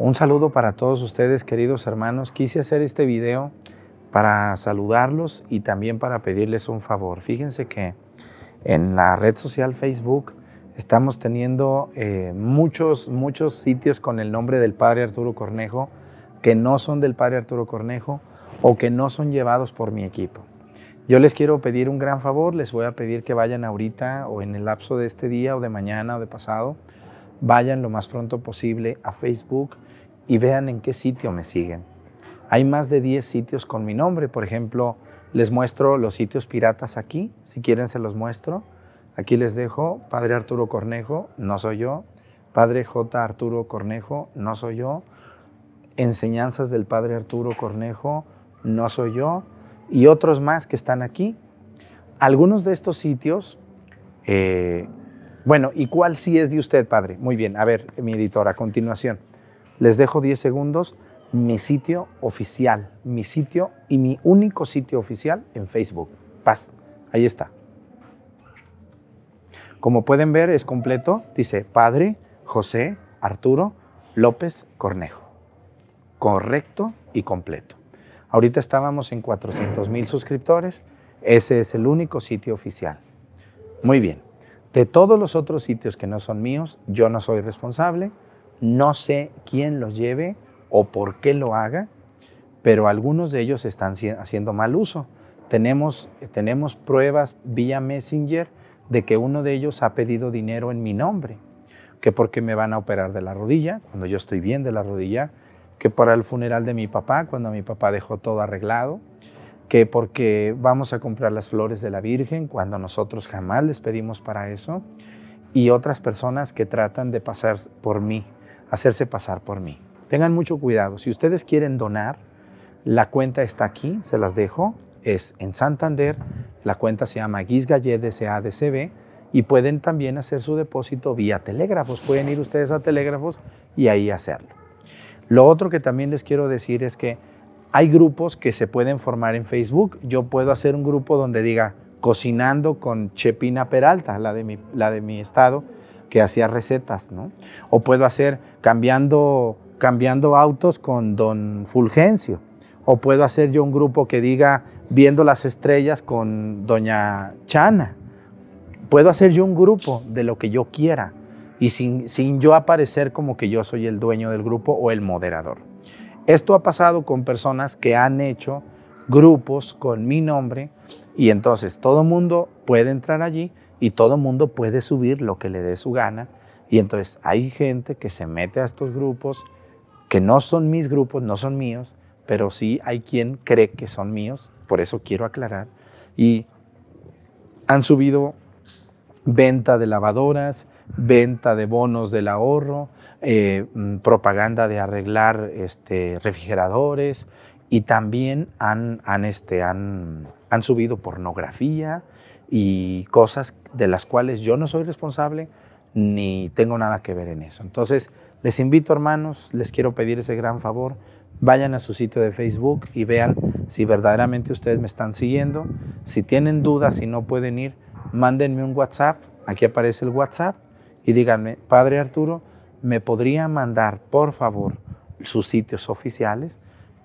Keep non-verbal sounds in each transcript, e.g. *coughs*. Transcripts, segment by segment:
Un saludo para todos ustedes, queridos hermanos. Quise hacer este video para saludarlos y también para pedirles un favor. Fíjense que en la red social Facebook estamos teniendo eh, muchos, muchos sitios con el nombre del Padre Arturo Cornejo que no son del Padre Arturo Cornejo o que no son llevados por mi equipo. Yo les quiero pedir un gran favor, les voy a pedir que vayan ahorita o en el lapso de este día o de mañana o de pasado, vayan lo más pronto posible a Facebook y vean en qué sitio me siguen. Hay más de 10 sitios con mi nombre, por ejemplo, les muestro los sitios piratas aquí, si quieren se los muestro. Aquí les dejo Padre Arturo Cornejo, no soy yo. Padre J. Arturo Cornejo, no soy yo. Enseñanzas del Padre Arturo Cornejo, no soy yo. Y otros más que están aquí. Algunos de estos sitios, eh, bueno, ¿y cuál sí es de usted, Padre? Muy bien, a ver, mi editor, a continuación. Les dejo 10 segundos mi sitio oficial, mi sitio y mi único sitio oficial en Facebook. Paz, ahí está. Como pueden ver, es completo. Dice Padre José Arturo López Cornejo. Correcto y completo. Ahorita estábamos en 400 mil suscriptores. Ese es el único sitio oficial. Muy bien. De todos los otros sitios que no son míos, yo no soy responsable. No sé quién los lleve o por qué lo haga, pero algunos de ellos están haciendo mal uso. Tenemos, tenemos pruebas vía Messenger de que uno de ellos ha pedido dinero en mi nombre, que porque me van a operar de la rodilla, cuando yo estoy bien de la rodilla, que para el funeral de mi papá, cuando mi papá dejó todo arreglado, que porque vamos a comprar las flores de la Virgen, cuando nosotros jamás les pedimos para eso, y otras personas que tratan de pasar por mí, hacerse pasar por mí. Tengan mucho cuidado. Si ustedes quieren donar, la cuenta está aquí, se las dejo. Es en Santander. La cuenta se llama Guisgallet SADCB y pueden también hacer su depósito vía telégrafos. Pueden ir ustedes a telégrafos y ahí hacerlo. Lo otro que también les quiero decir es que hay grupos que se pueden formar en Facebook. Yo puedo hacer un grupo donde diga cocinando con Chepina Peralta, la de mi, la de mi estado, que hacía recetas, ¿no? O puedo hacer cambiando cambiando autos con don Fulgencio. O puedo hacer yo un grupo que diga viendo las estrellas con doña Chana. Puedo hacer yo un grupo de lo que yo quiera y sin, sin yo aparecer como que yo soy el dueño del grupo o el moderador. Esto ha pasado con personas que han hecho grupos con mi nombre y entonces todo mundo puede entrar allí y todo mundo puede subir lo que le dé su gana. Y entonces hay gente que se mete a estos grupos que no son mis grupos, no son míos, pero sí hay quien cree que son míos, por eso quiero aclarar. Y han subido venta de lavadoras, venta de bonos del ahorro, eh, mm, propaganda de arreglar este, refrigeradores y también han, han, este, han, han subido pornografía y cosas de las cuales yo no soy responsable ni tengo nada que ver en eso. Entonces, les invito, hermanos, les quiero pedir ese gran favor. Vayan a su sitio de Facebook y vean si verdaderamente ustedes me están siguiendo. Si tienen dudas y no pueden ir, mándenme un WhatsApp. Aquí aparece el WhatsApp y díganme, Padre Arturo, ¿me podría mandar, por favor, sus sitios oficiales?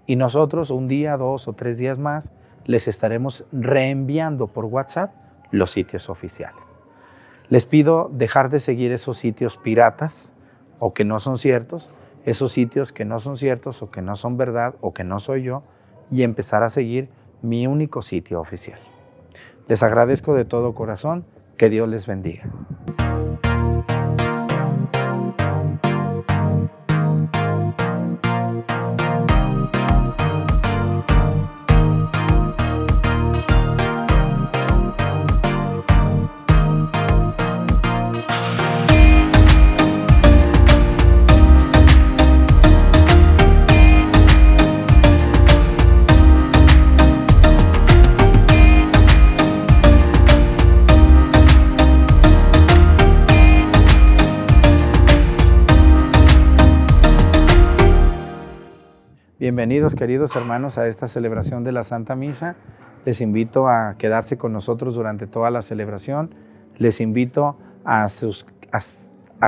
Y nosotros un día, dos o tres días más, les estaremos reenviando por WhatsApp los sitios oficiales. Les pido dejar de seguir esos sitios piratas o que no son ciertos, esos sitios que no son ciertos o que no son verdad o que no soy yo, y empezar a seguir mi único sitio oficial. Les agradezco de todo corazón, que Dios les bendiga. Bienvenidos queridos hermanos a esta celebración de la Santa Misa. Les invito a quedarse con nosotros durante toda la celebración. Les invito a,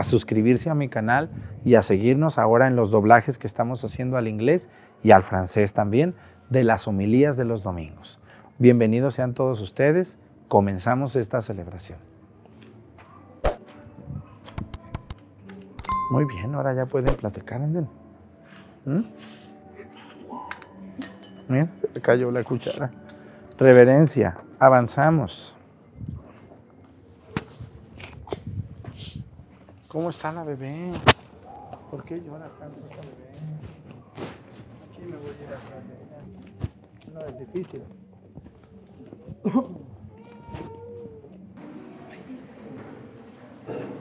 suscribirse a mi canal y a seguirnos ahora en los doblajes que estamos haciendo al inglés y al francés también de las homilías de los domingos. Bienvenidos sean todos ustedes. Comenzamos esta celebración. Muy bien, ahora ya pueden platicar, anden. ¿Mm? Mira, se me cayó la cuchara. Reverencia, avanzamos. ¿Cómo está la bebé? ¿Por qué llora tanto esa bebé? Aquí me voy a ir atrás de. No, es difícil. *laughs*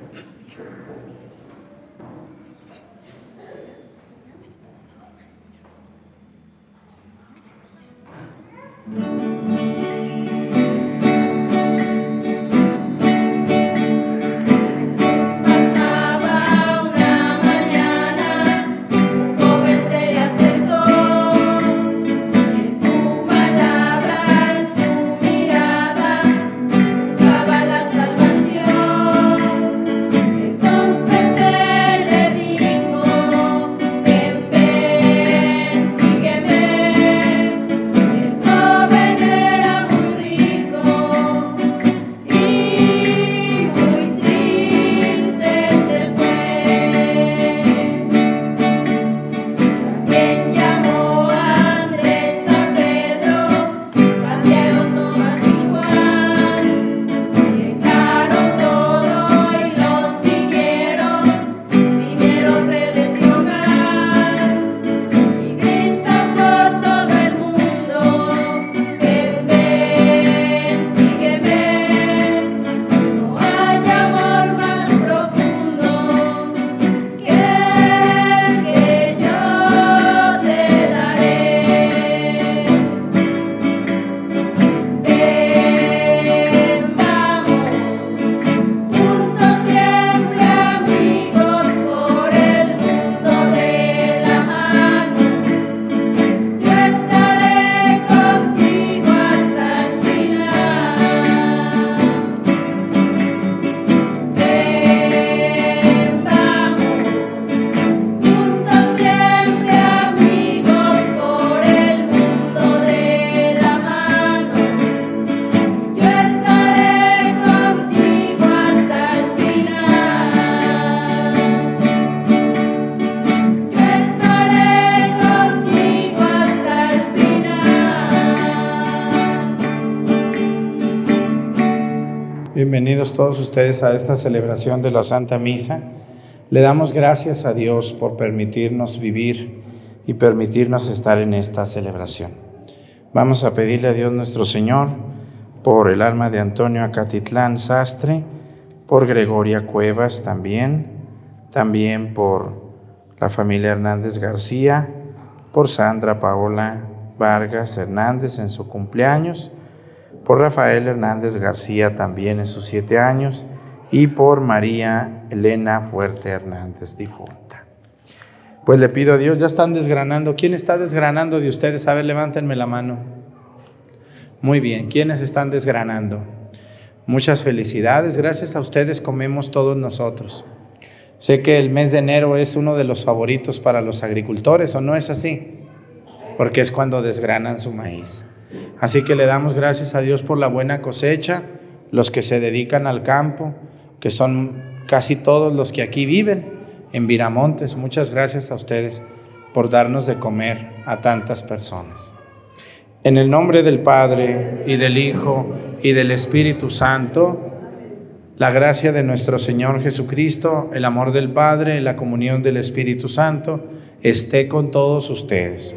Bienvenidos todos ustedes a esta celebración de la Santa Misa. Le damos gracias a Dios por permitirnos vivir y permitirnos estar en esta celebración. Vamos a pedirle a Dios nuestro Señor por el alma de Antonio Acatitlán Sastre, por Gregoria Cuevas también, también por la familia Hernández García, por Sandra Paola Vargas Hernández en su cumpleaños, por Rafael Hernández García también en sus siete años y por María Elena Fuerte Hernández difunta. Pues le pido a Dios, ya están desgranando. ¿Quién está desgranando de ustedes? A ver, levántenme la mano. Muy bien, ¿quiénes están desgranando? Muchas felicidades, gracias a ustedes comemos todos nosotros. Sé que el mes de enero es uno de los favoritos para los agricultores, ¿o no es así? Porque es cuando desgranan su maíz. Así que le damos gracias a Dios por la buena cosecha, los que se dedican al campo, que son casi todos los que aquí viven en Viramontes. Muchas gracias a ustedes por darnos de comer a tantas personas. En el nombre del Padre y del Hijo y del Espíritu Santo, la gracia de nuestro Señor Jesucristo, el amor del Padre, la comunión del Espíritu Santo, esté con todos ustedes.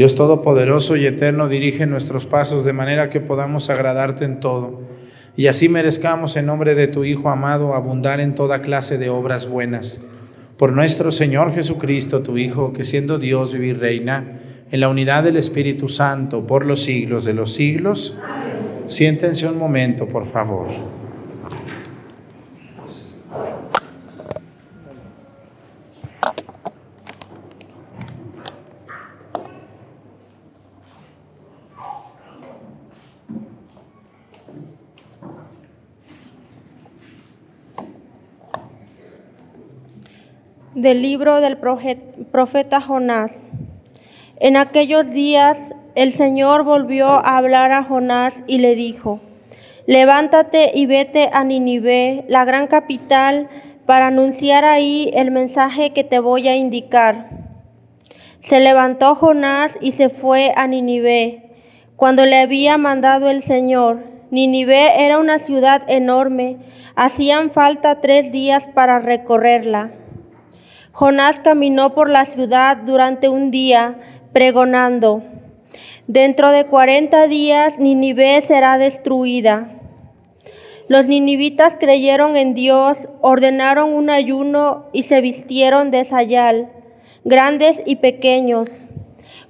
Dios Todopoderoso y Eterno, dirige nuestros pasos de manera que podamos agradarte en todo y así merezcamos en nombre de tu Hijo amado abundar en toda clase de obras buenas. Por nuestro Señor Jesucristo, tu Hijo, que siendo Dios vive y reina en la unidad del Espíritu Santo por los siglos de los siglos. Siéntense un momento, por favor. Del libro del profeta Jonás. En aquellos días el Señor volvió a hablar a Jonás y le dijo, levántate y vete a Ninive, la gran capital, para anunciar ahí el mensaje que te voy a indicar. Se levantó Jonás y se fue a Ninive, cuando le había mandado el Señor. Ninive era una ciudad enorme, hacían falta tres días para recorrerla. Jonás caminó por la ciudad durante un día, pregonando, dentro de cuarenta días Ninive será destruida. Los ninivitas creyeron en Dios, ordenaron un ayuno y se vistieron de sayal, grandes y pequeños.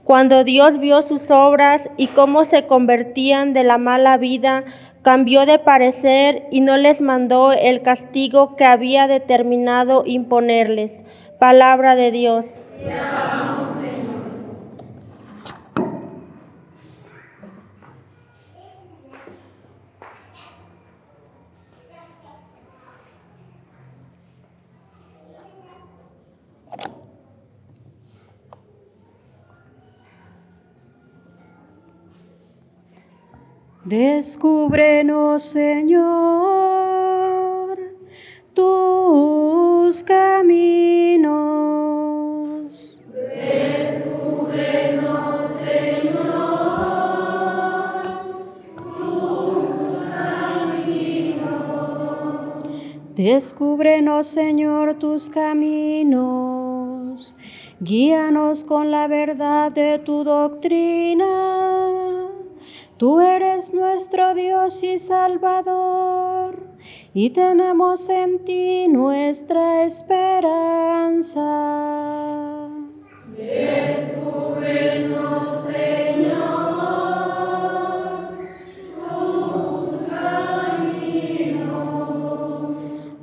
Cuando Dios vio sus obras y cómo se convertían de la mala vida, cambió de parecer y no les mandó el castigo que había determinado imponerles Palabra de Dios. Descúbrenos, Señor, tus caminos. Descúbrenos, Señor, tus caminos. Descúbrenos, Señor, tus caminos. Guíanos con la verdad de tu doctrina. Tú eres nuestro Dios y Salvador, y tenemos en ti nuestra esperanza. Descúbrenos, Señor, tus caminos.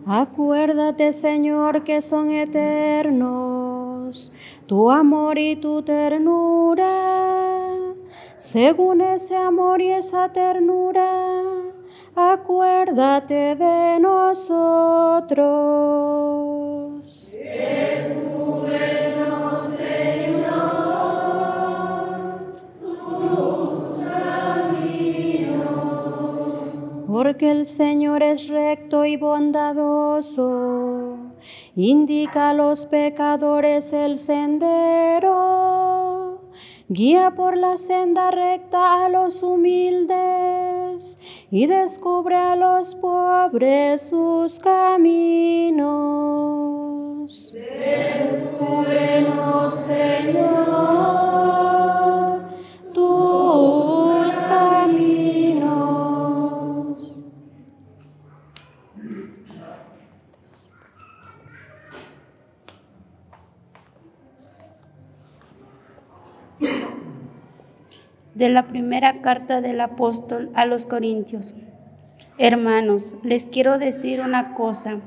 Acuérdate, Señor, que son eternos tu amor y tu ternura. Según ese amor y esa ternura, acuérdate de nosotros. Descúbrenos, Señor, tus caminos. Porque el Señor es recto y bondadoso, indica a los pecadores el sendero, guía por la senda recta a los humildes y descubre a los pobres sus caminos. Descúbrenos, Señor, tus de la primera carta del apóstol a los Corintios. Hermanos, les quiero decir una cosa.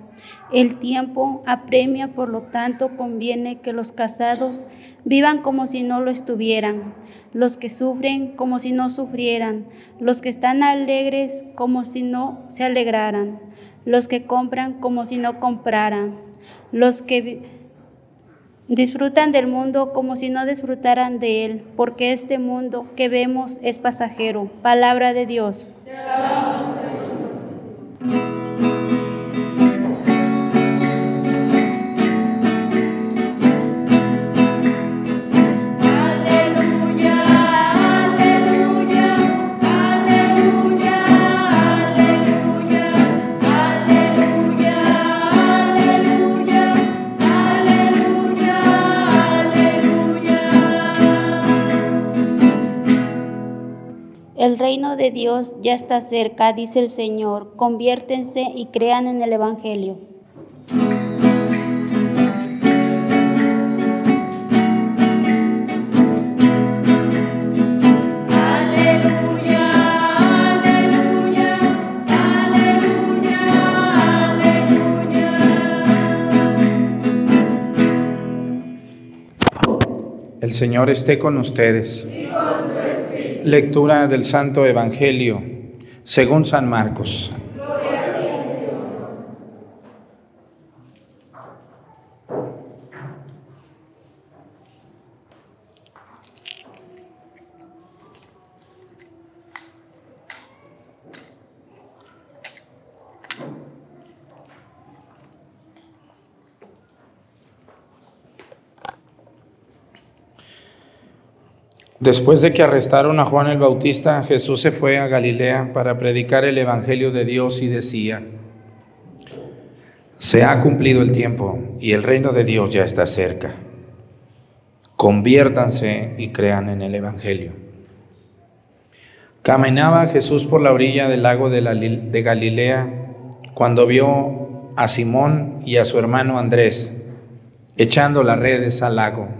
El tiempo apremia, por lo tanto conviene que los casados vivan como si no lo estuvieran, los que sufren como si no sufrieran, los que están alegres como si no se alegraran, los que compran como si no compraran, los que Disfrutan del mundo como si no disfrutaran de él, porque este mundo que vemos es pasajero. Palabra de Dios. Aleluya, El reino de Dios ya está cerca, dice el Señor. Conviértense y crean en el Evangelio. Aleluya, aleluya, aleluya, aleluya. El Señor esté con ustedes. Lectura del Santo Evangelio según San Marcos. Después de que arrestaron a Juan el Bautista, Jesús se fue a Galilea para predicar el Evangelio de Dios y decía, se ha cumplido el tiempo y el reino de Dios ya está cerca. Conviértanse y crean en el Evangelio. Caminaba Jesús por la orilla del lago de, Galilea cuando vio a Simón y a su hermano Andrés echando las redes al lago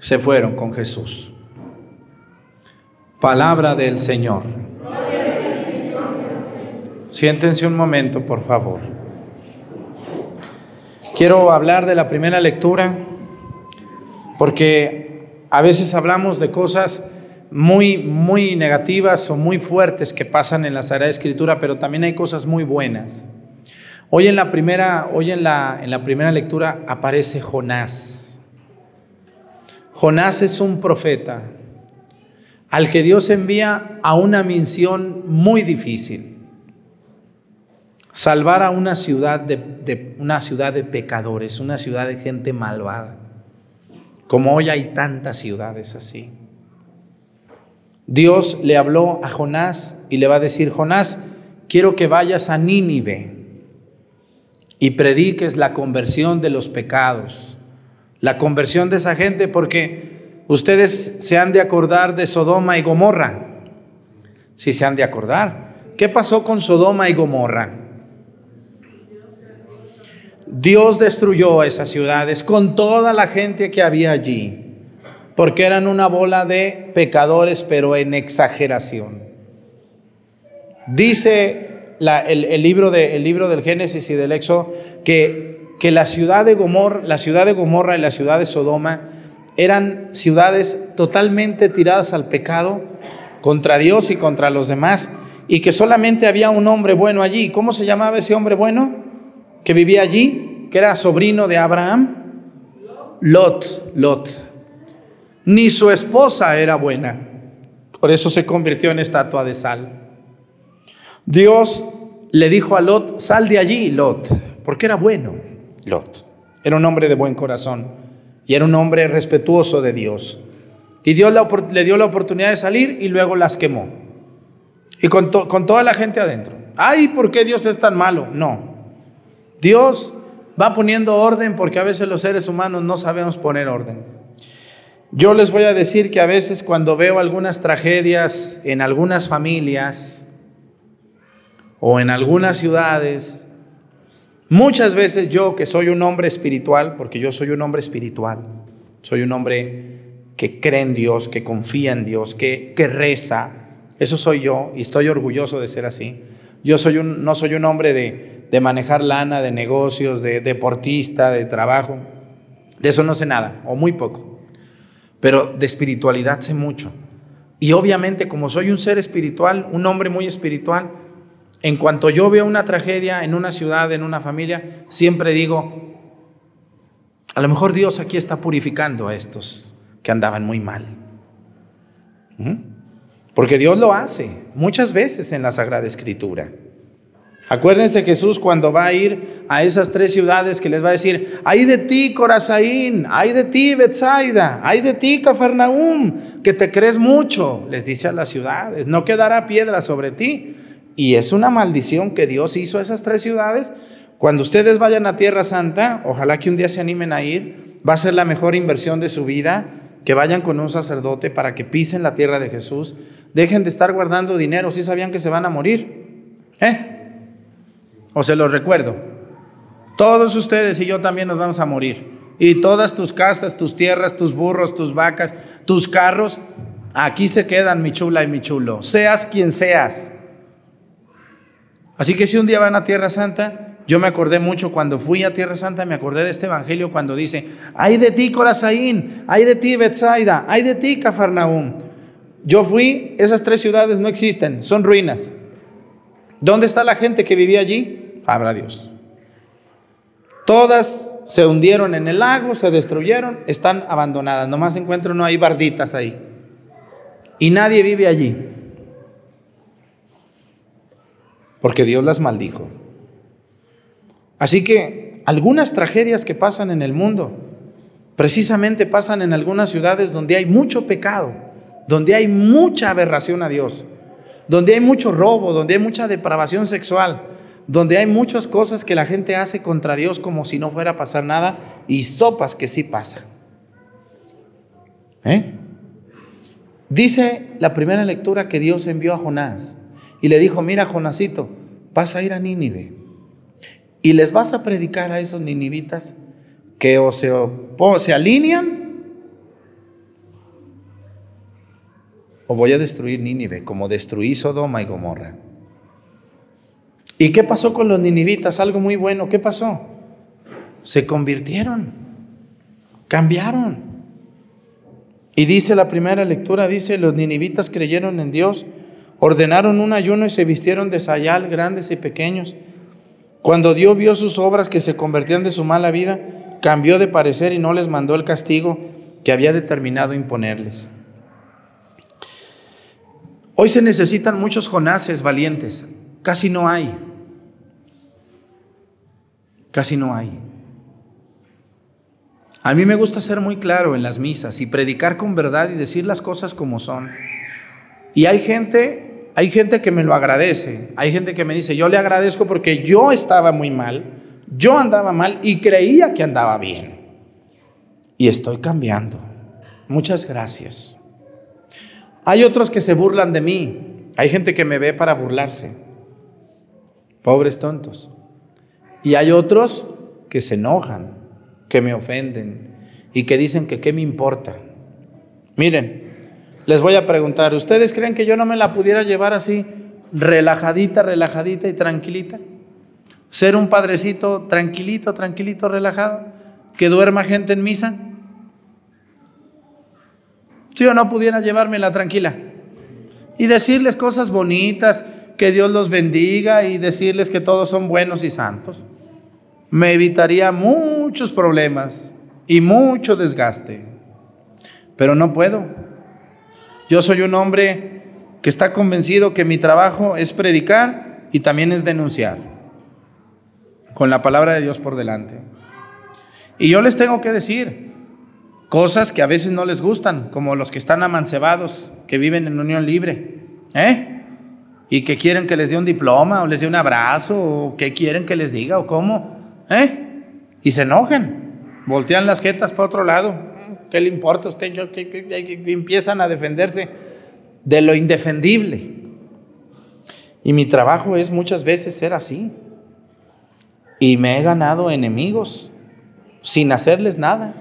se fueron con Jesús. Palabra del Señor. Siéntense un momento, por favor. Quiero hablar de la primera lectura porque a veces hablamos de cosas muy, muy negativas o muy fuertes que pasan en la Sagrada Escritura, pero también hay cosas muy buenas. Hoy en la primera, hoy en la, en la primera lectura aparece Jonás. Jonás es un profeta al que Dios envía a una misión muy difícil. Salvar a una ciudad de, una ciudad de pecadores, una ciudad de gente malvada. Como hoy hay tantas ciudades así. Dios le habló a Jonás y le va a decir, Jonás, quiero que vayas a Nínive y prediques la conversión de los pecados, la conversión de esa gente, porque ustedes se han de acordar de Sodoma y Gomorra. Si se han de acordar. ¿Qué pasó con Sodoma y Gomorra? Dios destruyó esas ciudades con toda la gente que había allí, porque eran una bola de pecadores, pero en exageración. Dice el, libro de- del Génesis y del Éxodo que, que la, ciudad de Gomorra, la ciudad de Gomorra y la ciudad de Sodoma eran ciudades totalmente tiradas al pecado contra Dios y contra los demás, y que solamente había un hombre bueno allí. ¿Cómo se llamaba ese hombre bueno que vivía allí, que era sobrino de Abraham? Lot, Lot. Ni su esposa era buena, por eso se convirtió en estatua de sal. Dios le dijo a Lot, sal de allí, Lot, porque era bueno, Lot. Era un hombre de buen corazón y era un hombre respetuoso de Dios. Y Dios le dio la oportunidad de salir y luego las quemó. Y con, con toda la gente adentro. Ay, ¿por qué Dios es tan malo? No. Dios va poniendo orden porque a veces los seres humanos no sabemos poner orden. Yo les voy a decir que a veces cuando veo algunas tragedias en algunas familias o en algunas ciudades, muchas veces yo que soy un hombre espiritual, porque yo soy un hombre espiritual, soy un hombre que cree en Dios, que confía en Dios, que, que reza, eso soy yo y estoy orgulloso de ser así. Yo soy un, no soy un hombre de, de manejar lana, de negocios, de deportista, de trabajo. De eso no sé nada, o muy poco. Pero de espiritualidad sé mucho. Y obviamente como soy un ser espiritual, un hombre muy espiritual, en cuanto yo veo una tragedia en una ciudad, en una familia, siempre digo, a lo mejor Dios aquí está purificando a estos que andaban muy mal. ¿Mm? Porque Dios lo hace muchas veces en la Sagrada Escritura. Acuérdense Jesús cuando va a ir a esas tres ciudades que les va a decir, ay de ti Corazaín, ay de ti Betsaida, ay de ti Cafarnaum, que te crees mucho, les dice a las ciudades, no quedará piedra sobre ti. Y es una maldición que Dios hizo a esas tres ciudades. Cuando ustedes vayan a Tierra Santa, ojalá que un día se animen a ir, va a ser la mejor inversión de su vida, que vayan con un sacerdote para que pisen la tierra de Jesús, dejen de estar guardando dinero, si sabían que se van a morir. ¿Eh? O se los recuerdo. Todos ustedes y yo también nos vamos a morir. Y todas tus casas, tus tierras, tus burros, tus vacas, tus carros, aquí se quedan, mi chula y mi chulo. Seas quien seas. Así que si un día van a Tierra Santa, yo me acordé mucho cuando fui a Tierra Santa, me acordé de este evangelio cuando dice, ay de ti Corazaín, ay de ti Betsaida, ay de ti Cafarnaum. Yo fui, esas tres ciudades no existen, son ruinas. ¿Dónde está la gente que vivía allí? Habrá Dios. Todas se hundieron en el lago, se destruyeron, están abandonadas. Nomás encuentro no hay barditas ahí. Y nadie vive allí. Porque Dios las maldijo. Así que algunas tragedias que pasan en el mundo, precisamente pasan en algunas ciudades donde hay mucho pecado, donde hay mucha aberración a Dios donde hay mucho robo, donde hay mucha depravación sexual, donde hay muchas cosas que la gente hace contra Dios como si no fuera a pasar nada y sopas que sí pasa. ¿Eh? Dice la primera lectura que Dios envió a Jonás y le dijo, mira Jonasito, vas a ir a Nínive y les vas a predicar a esos ninivitas que o se, o se alinean o voy a destruir Nínive, como destruí Sodoma y Gomorra. ¿Y qué pasó con los ninivitas? Algo muy bueno. ¿Qué pasó? Se convirtieron, cambiaron. Y dice la primera lectura, dice, los ninivitas creyeron en Dios, ordenaron un ayuno y se vistieron de sayal, grandes y pequeños. Cuando Dios vio sus obras que se convertían de su mala vida, cambió de parecer y no les mandó el castigo que había determinado imponerles. Hoy se necesitan muchos Jonases valientes, casi no hay, casi no hay. A mí me gusta ser muy claro en las misas y predicar con verdad y decir las cosas como son. Y hay gente, hay gente que me lo agradece, hay gente que me dice, yo le agradezco porque yo estaba muy mal, yo andaba mal y creía que andaba bien. Y estoy cambiando. Muchas gracias. Hay otros que se burlan de mí. Hay gente que me ve para burlarse. Pobres tontos. Y hay otros que se enojan, que me ofenden y que dicen que qué me importa. Miren, les voy a preguntar, ¿ustedes creen que yo no me la pudiera llevar así, relajadita, relajadita y tranquilita? Ser un padrecito tranquilito, tranquilito, relajado, que duerma gente en misa. Si yo no pudiera llevármela tranquila y decirles cosas bonitas, que Dios los bendiga y decirles que todos son buenos y santos, me evitaría muchos problemas y mucho desgaste. Pero no puedo. Yo soy un hombre que está convencido que mi trabajo es predicar y también es denunciar, con la palabra de Dios por delante. Y yo les tengo que decir cosas que a veces no les gustan, como los que están amancebados, que viven en unión libre, ¿eh? Y que quieren que les dé un diploma o les dé un abrazo o que quieren que les diga o cómo, ¿eh? Y se enojan, voltean las jetas para otro lado. ¿Qué le importa a usted? Yo, que, empiezan a defenderse de lo indefendible. Y mi trabajo es muchas veces ser así. Y me he ganado enemigos sin hacerles nada,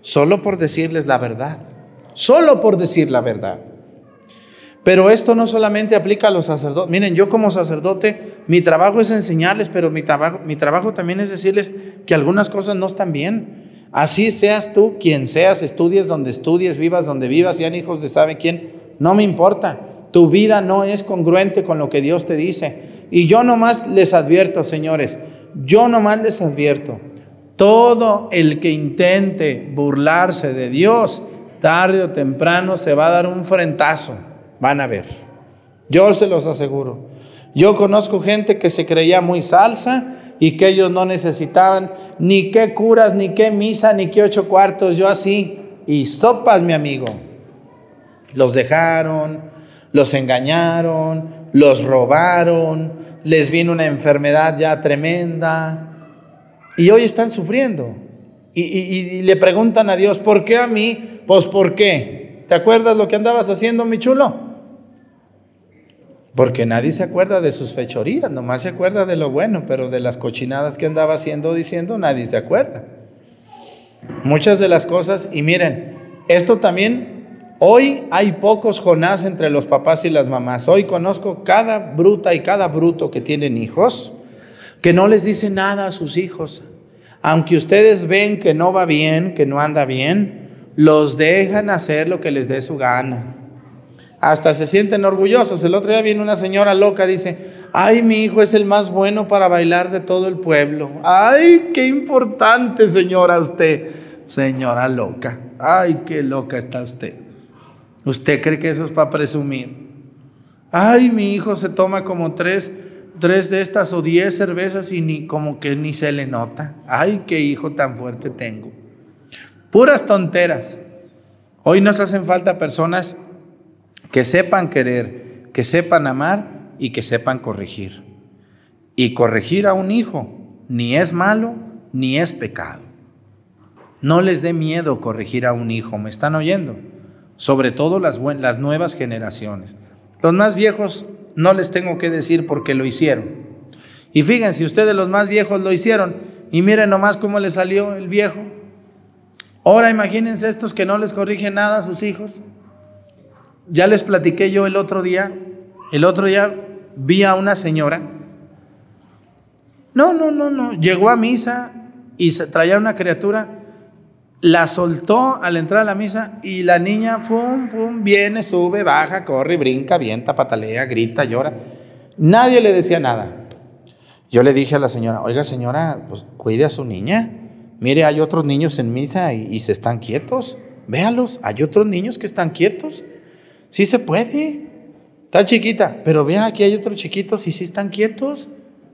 solo por decirles la verdad, solo por decir la verdad. Pero esto no solamente aplica a los sacerdotes. Miren, yo como sacerdote, mi trabajo es enseñarles, pero mi trabajo, mi trabajo también es decirles que algunas cosas no están bien. Así seas tú quien seas, estudies donde estudies, vivas donde vivas, sean hijos de sabe quién, no me importa. Tu vida no es congruente con lo que Dios te dice. Y yo nomás les advierto, señores, yo nomás les advierto, todo el que intente burlarse de Dios, tarde o temprano se va a dar un frentazo. Van a ver. Yo se los aseguro. Yo conozco gente que se creía muy salsa y que ellos no necesitaban ni qué curas, ni qué misa, ni qué ocho cuartos. Yo así. Y sopas, mi amigo. Los dejaron, los engañaron, los robaron, les vino una enfermedad ya tremenda. Y hoy están sufriendo. Y, y- y le preguntan a Dios, ¿por qué a mí? Pues ¿por qué? ¿Te acuerdas lo que andabas haciendo, mi chulo? Porque nadie se acuerda de sus fechorías, nomás se acuerda de lo bueno, pero de las cochinadas que andaba haciendo, diciendo, nadie se acuerda. Muchas de las cosas, y miren, esto también, hoy hay pocos Jonás entre los papás y las mamás. Hoy conozco cada bruta y cada bruto que tienen hijos, que no les dice nada a sus hijos. Aunque ustedes ven que no va bien, que no anda bien, los dejan hacer lo que les dé su gana. Hasta se sienten orgullosos. El otro día viene una señora loca, dice, ay, mi hijo es el más bueno para bailar de todo el pueblo. Ay, qué importante, señora, usted. Señora loca. Ay, qué loca está usted. ¿Usted cree que eso es para presumir? Ay, mi hijo se toma como tres, tres de estas o diez cervezas y ni como que ni se le nota. Ay, qué hijo tan fuerte tengo. Puras tonteras. Hoy nos hacen falta personas que sepan querer, que sepan amar y que sepan corregir. Y corregir a un hijo ni es malo ni es pecado. No les dé miedo corregir a un hijo, ¿me están oyendo? Sobre todo las, las nuevas generaciones. Los más viejos no les tengo que decir porque lo hicieron. Y fíjense, ustedes los más viejos lo hicieron y miren nomás cómo le salió el viejo. Ahora imagínense estos que no les corrigen nada a sus hijos. Ya les platiqué yo el otro día, el otro día vi a una señora. No, no, no, no, llegó a misa y se traía una criatura, la soltó al entrar a la misa y la niña, pum, pum, viene, sube, baja, corre, brinca, avienta, patalea, grita, llora. Nadie le decía nada. Yo le dije a la señora, oiga señora, pues cuide a su niña. Mire, hay otros niños en misa y, y se están quietos. véalos, hay otros niños que están quietos. Sí se puede. Está chiquita, pero vea, aquí hay otros chiquitos y sí están quietos.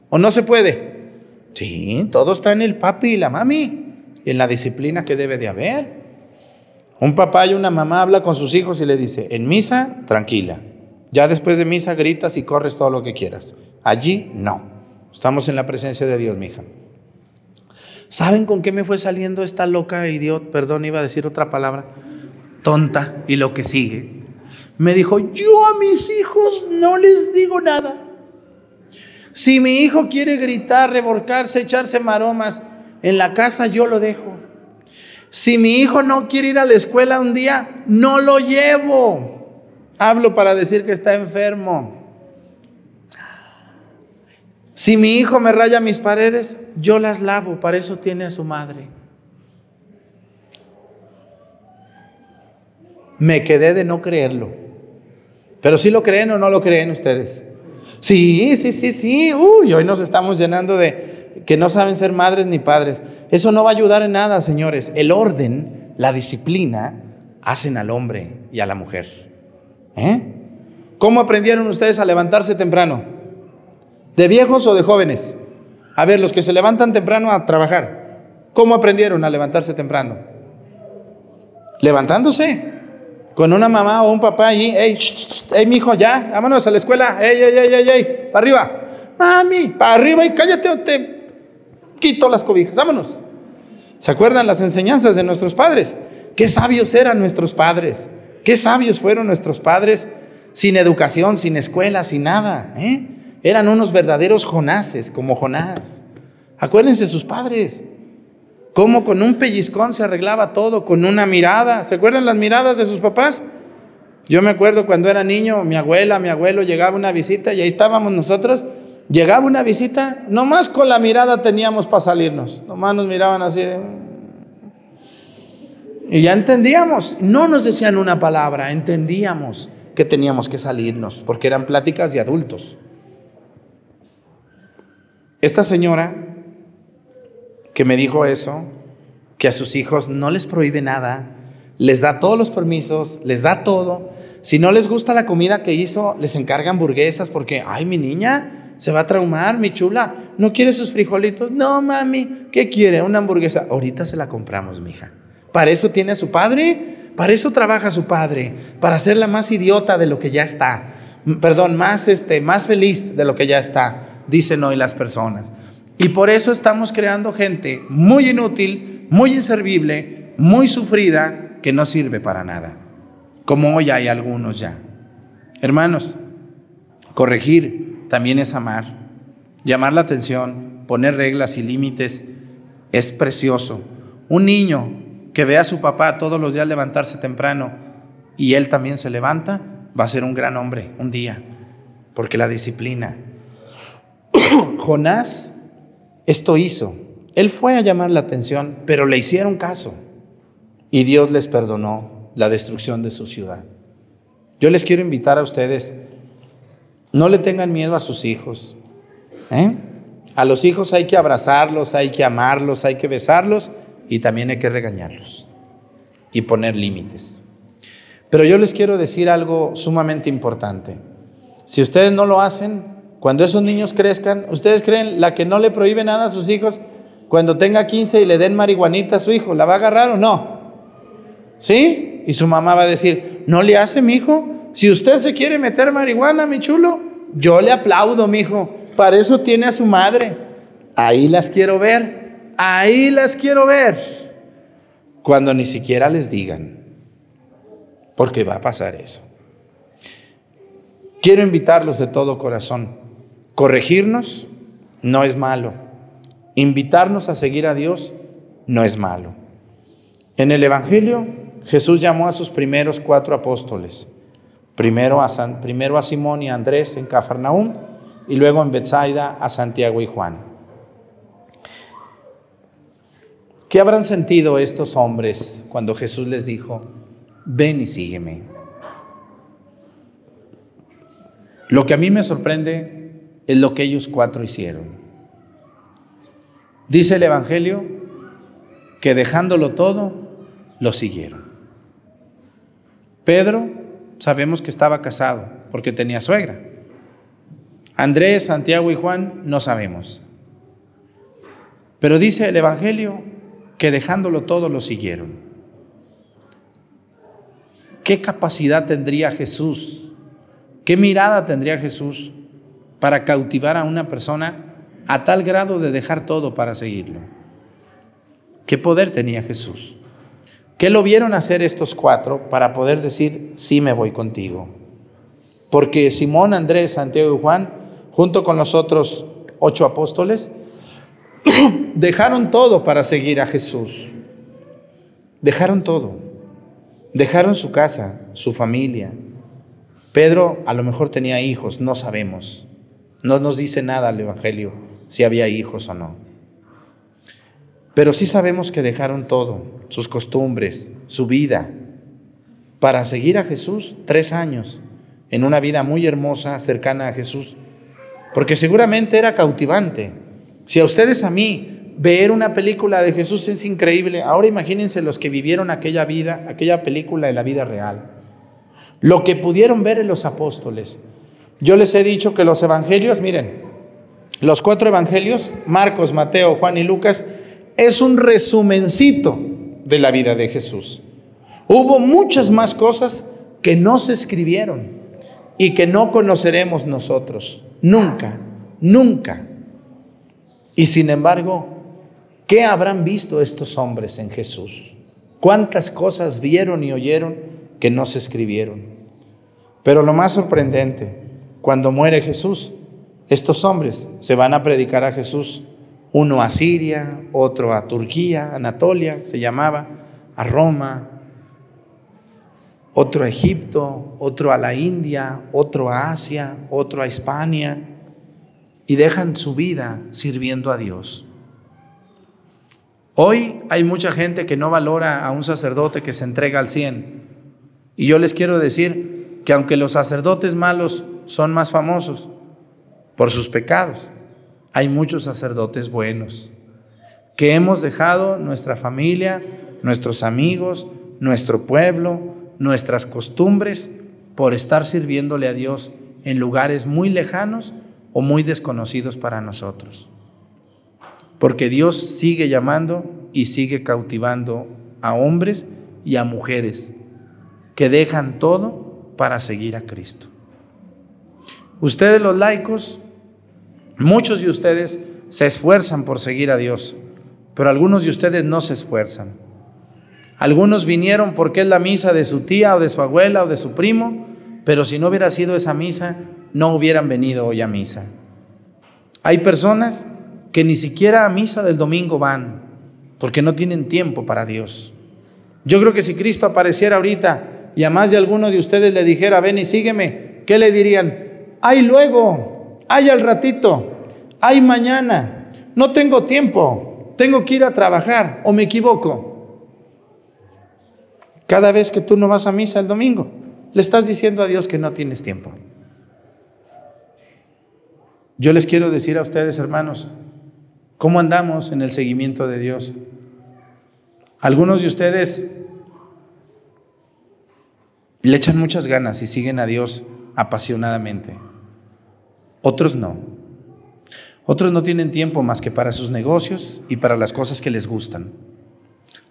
¿O no se puede? Sí, todo está en el papi y la mami, y en la disciplina que debe de haber. Un papá y una mamá habla con sus hijos y le dice, en misa, tranquila. Ya después de misa gritas y corres todo lo que quieras. Allí, no. Estamos en la presencia de Dios, mija. ¿Saben con qué me fue saliendo esta loca idiota? Perdón, iba a decir otra palabra. Tonta y lo que sigue. Me dijo, yo a mis hijos no les digo nada. Si mi hijo quiere gritar, revolcarse, echarse maromas en la casa, yo lo dejo. Si mi hijo no quiere ir a la escuela un día, no lo llevo. Hablo para decir que está enfermo. Si mi hijo me raya mis paredes, yo las lavo, para eso tiene a su madre. Me quedé de no creerlo. Pero si lo creen o no lo creen ustedes. Sí, sí, sí, sí. Uy, hoy nos estamos llenando de que no saben ser madres ni padres. Eso no va a ayudar en nada, señores. El orden, la disciplina, hacen al hombre y a la mujer. ¿Eh? ¿Cómo aprendieron ustedes a levantarse temprano? ¿De viejos o de jóvenes? A ver, los que se levantan temprano a trabajar, ¿cómo aprendieron a levantarse temprano? Levantándose. Con una mamá o un papá allí, hey, sh, hey, mijo, ya, vámonos a la escuela, hey, hey, hey, hey, hey, para arriba, mami, para arriba y cállate o te quito las cobijas, vámonos. ¿Se acuerdan las enseñanzas de nuestros padres? Qué sabios eran nuestros padres, qué sabios fueron nuestros padres sin educación, sin escuela, sin nada. ¿eh? Eran unos verdaderos Jonases, como Jonás. Acuérdense sus padres. Cómo con un pellizcón se arreglaba todo, con una mirada. ¿Se acuerdan las miradas de sus papás? Yo me acuerdo cuando era niño, mi abuela, mi abuelo llegaba una visita y ahí estábamos nosotros. Llegaba una visita, nomás con la mirada teníamos para salirnos. Nomás nos miraban así de... Y ya entendíamos. No nos decían una palabra, entendíamos que teníamos que salirnos, porque eran pláticas de adultos. Esta señora que me dijo eso, que a sus hijos no les prohíbe nada, les da todos los permisos, les da todo. Si no les gusta la comida que hizo, les encarga hamburguesas porque, ay, mi niña se va a traumar, mi chula, ¿no quiere sus frijolitos? No, mami, ¿qué quiere? Una hamburguesa. Ahorita se la compramos, mija. Para eso tiene a su padre, para eso trabaja su padre, para hacerla más idiota de lo que ya está. Perdón, más, este, más feliz de lo que ya está, dicen hoy las personas. Y por eso estamos creando gente muy inútil, muy inservible, muy sufrida, que no sirve para nada. Como hoy hay algunos ya. Hermanos, corregir también es amar. Llamar la atención, poner reglas y límites es precioso. Un niño que ve a su papá todos los días levantarse temprano y él también se levanta, va a ser un gran hombre un día, porque la disciplina. *coughs* Jonás esto hizo. Él fue a llamar la atención, pero le hicieron caso. Y Dios les perdonó la destrucción de su ciudad. Yo les quiero invitar a ustedes, no le tengan miedo a sus hijos. ¿eh? A los hijos hay que abrazarlos, hay que amarlos, hay que besarlos y también hay que regañarlos y poner límites. Pero yo les quiero decir algo sumamente importante. Si ustedes no lo hacen, cuando esos niños crezcan, ¿ustedes creen la que no le prohíbe nada a sus hijos? Cuando tenga 15 y le den marihuanita a su hijo, ¿la va a agarrar o no? ¿Sí? Y su mamá va a decir, ¿no le hace, mi hijo? Si usted se quiere meter marihuana, mi chulo, yo le aplaudo, mi hijo. Para eso tiene a su madre. Ahí las quiero ver. Ahí las quiero ver. Cuando ni siquiera les digan. Porque va a pasar eso. Quiero invitarlos de todo corazón. Corregirnos no es malo. Invitarnos a seguir a Dios no es malo. En el Evangelio, Jesús llamó a sus primeros cuatro apóstoles. Primero a, Simón y a Andrés en Cafarnaúm y luego en Bethsaida a Santiago y Juan. ¿Qué habrán sentido estos hombres cuando Jesús les dijo, ven y sígueme? Lo que a mí me sorprende es lo que ellos cuatro hicieron. Dice el Evangelio que dejándolo todo, lo siguieron. Pedro sabemos que estaba casado porque tenía suegra. Andrés, Santiago y Juan no sabemos. Pero dice el Evangelio que dejándolo todo lo siguieron. ¿Qué capacidad tendría Jesús? ¿Qué mirada tendría Jesús para cautivar a una persona a tal grado de dejar todo para seguirlo? ¿Qué poder tenía Jesús? ¿Qué lo vieron hacer estos cuatro para poder decir, sí me voy contigo? Porque Simón, Andrés, Santiago y Juan, junto con los otros ocho apóstoles, *clears throat* dejaron todo para seguir a Jesús. Dejaron todo. Dejaron su casa, su familia. Pedro a lo mejor tenía hijos, no sabemos. No nos dice nada el Evangelio si había hijos o no. Pero sí sabemos que dejaron todo, sus costumbres, su vida, para seguir a Jesús tres años, en una vida muy hermosa, cercana a Jesús, porque seguramente era cautivante. Si a ustedes a mí ver una película de Jesús es increíble, ahora imagínense los que vivieron aquella vida, aquella película en la vida real. Lo que pudieron ver en los apóstoles. Yo les he dicho que los evangelios, miren, los cuatro evangelios, Marcos, Mateo, Juan y Lucas, es un resumencito de la vida de Jesús. Hubo muchas más cosas que no se escribieron y que no conoceremos nosotros. Nunca, nunca. Y sin embargo, ¿qué habrán visto estos hombres en Jesús? ¿Cuántas cosas vieron y oyeron que no se escribieron? Pero lo más sorprendente, cuando muere Jesús, estos hombres se van a predicar a Jesús, uno a Siria, otro a Turquía, Anatolia se llamaba, a Roma, otro a Egipto, otro a la India, otro a Asia, otro a España, y dejan su vida sirviendo a Dios. Hoy hay mucha gente que no valora a un sacerdote que se entrega al 100. Y yo les quiero decir que aunque los sacerdotes malos son más famosos por sus pecados, hay muchos sacerdotes buenos que hemos dejado nuestra familia, nuestros amigos, nuestro pueblo, nuestras costumbres por estar sirviéndole a Dios en lugares muy lejanos o muy desconocidos para nosotros. Porque Dios sigue llamando y sigue cautivando a hombres y a mujeres que dejan todo para seguir a Cristo. Ustedes los laicos, muchos de ustedes se esfuerzan por seguir a Dios, pero algunos de ustedes no se esfuerzan. Algunos vinieron porque es la misa de su tía o de su abuela o de su primo, pero si no hubiera sido esa misa, no hubieran venido hoy a misa. Hay personas que ni siquiera a misa del domingo van porque no tienen tiempo para Dios. Yo creo que si Cristo apareciera ahorita y a más de alguno de ustedes le dijera, ven y sígueme, ¿qué le dirían? Ay luego, ay al ratito, ay mañana, no tengo tiempo, tengo que ir a trabajar o me equivoco. Cada vez que tú no vas a misa el domingo, le estás diciendo a Dios que no tienes tiempo. Yo les quiero decir a ustedes, hermanos, cómo andamos en el seguimiento de Dios. Algunos de ustedes le echan muchas ganas y siguen a Dios apasionadamente. Otros no. Otros no tienen tiempo más que para sus negocios y para las cosas que les gustan.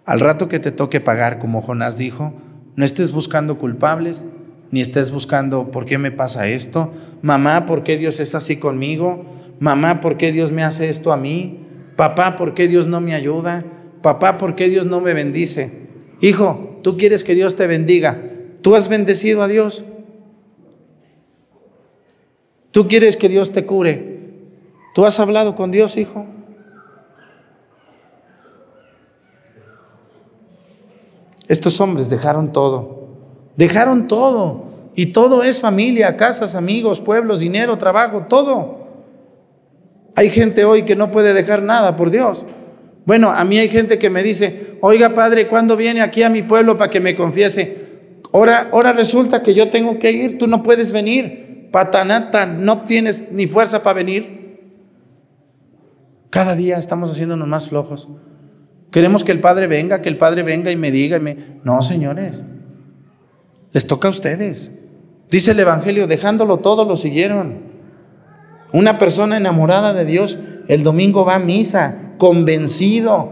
Al rato que te toque pagar, como Jonás dijo, no estés buscando culpables, ni estés buscando por qué me pasa esto, mamá, por qué Dios es así conmigo, mamá, por qué Dios me hace esto a mí, papá, por qué Dios no me ayuda, papá, por qué Dios no me bendice. Hijo, tú quieres que Dios te bendiga, tú has bendecido a Dios. Tú quieres que Dios te cure. ¿Tú has hablado con Dios, hijo? Estos hombres dejaron todo. Dejaron todo. Y todo es familia, casas, amigos, pueblos, dinero, trabajo, todo. Hay gente hoy que no puede dejar nada por Dios. Bueno, a mí hay gente que me dice, oiga padre, ¿cuándo viene aquí a mi pueblo para que me confiese? Ahora, resulta que yo tengo que ir, tú no puedes venir. Patanata, no tienes ni fuerza para venir. Cada día estamos haciéndonos más flojos. Queremos que el Padre venga, que el Padre venga y me diga. Y me... No, señores. Les toca a ustedes. Dice el Evangelio, dejándolo todo, lo siguieron. Una persona enamorada de Dios el domingo va a misa, convencido,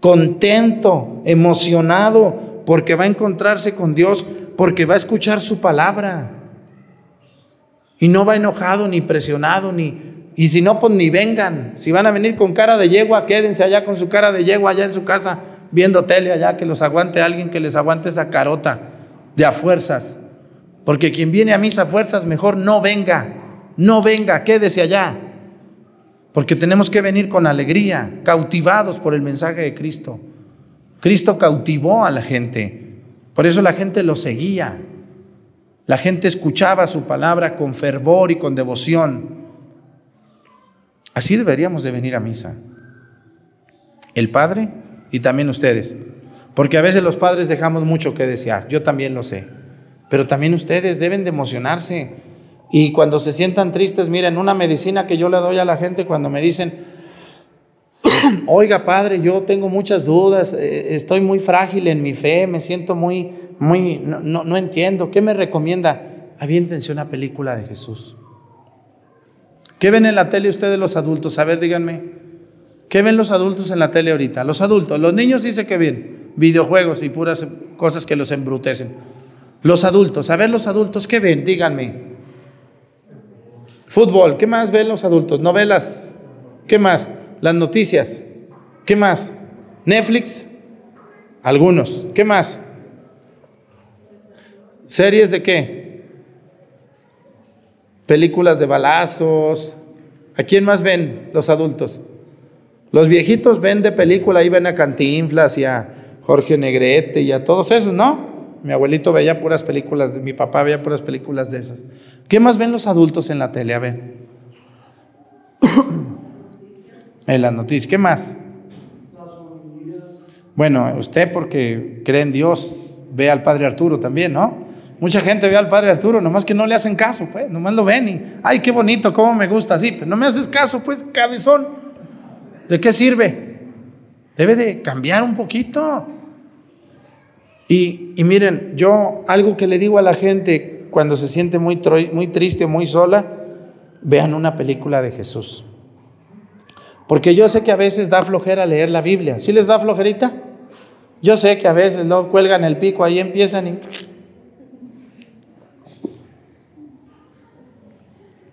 contento, emocionado, porque va a encontrarse con Dios, porque va a escuchar su palabra. Y no va enojado ni presionado, ni... Y si no, pues ni vengan. Si van a venir con cara de yegua, quédense allá con su cara de yegua, allá en su casa, viendo tele allá, que los aguante alguien que les aguante esa carota de a fuerzas. Porque quien viene a misa a fuerzas, mejor no venga, no venga, quédese allá. Porque tenemos que venir con alegría, cautivados por el mensaje de Cristo. Cristo cautivó a la gente, por eso la gente lo seguía. La gente escuchaba su palabra con fervor y con devoción. Así deberíamos de venir a misa. El Padre y también ustedes. Porque a veces los padres dejamos mucho que desear. Yo también lo sé. Pero también ustedes deben de emocionarse. Y cuando se sientan tristes, miren, una medicina que yo le doy a la gente cuando me dicen, *coughs* oiga padre, yo tengo muchas dudas, eh, estoy muy frágil en mi fe, me siento muy, muy, no, no, entiendo, ¿qué me recomienda? Aviéntense una película de Jesús. ¿Qué ven en la tele ustedes los adultos? A ver, díganme. ¿Qué ven los adultos en la tele ahorita? Los adultos, los niños dice que ven videojuegos y puras cosas que los embrutecen. Los adultos, a ver los adultos, ¿qué ven? Díganme. Fútbol, ¿qué más ven los adultos? Novelas, ¿qué más? Las noticias, ¿qué más? Netflix, algunos, ¿qué más? ¿Series de qué? Películas de balazos. ¿A quién más ven los adultos? Los viejitos ven de película, ahí ven a Cantinflas y a Jorge Negrete y a todos esos, ¿no? Mi abuelito veía puras películas, mi papá veía puras películas de esas. ¿Qué más ven los adultos en la tele? A ver. En las noticias, ¿qué más? Bueno, usted porque cree en Dios, ve al Padre Arturo también, ¿no? Mucha gente ve al Padre Arturo, nomás que no le hacen caso, pues, nomás lo ven y, ay, qué bonito, cómo me gusta así, pero no me haces caso, pues, cabezón. ¿De qué sirve? Debe de cambiar un poquito. Y, y, miren, yo algo que le digo a la gente cuando se siente muy, muy triste, muy sola, vean una película de Jesús. Porque yo sé que a veces da flojera leer la Biblia. ¿Sí les da flojerita? Yo sé que a veces no cuelgan el pico, ahí empiezan y...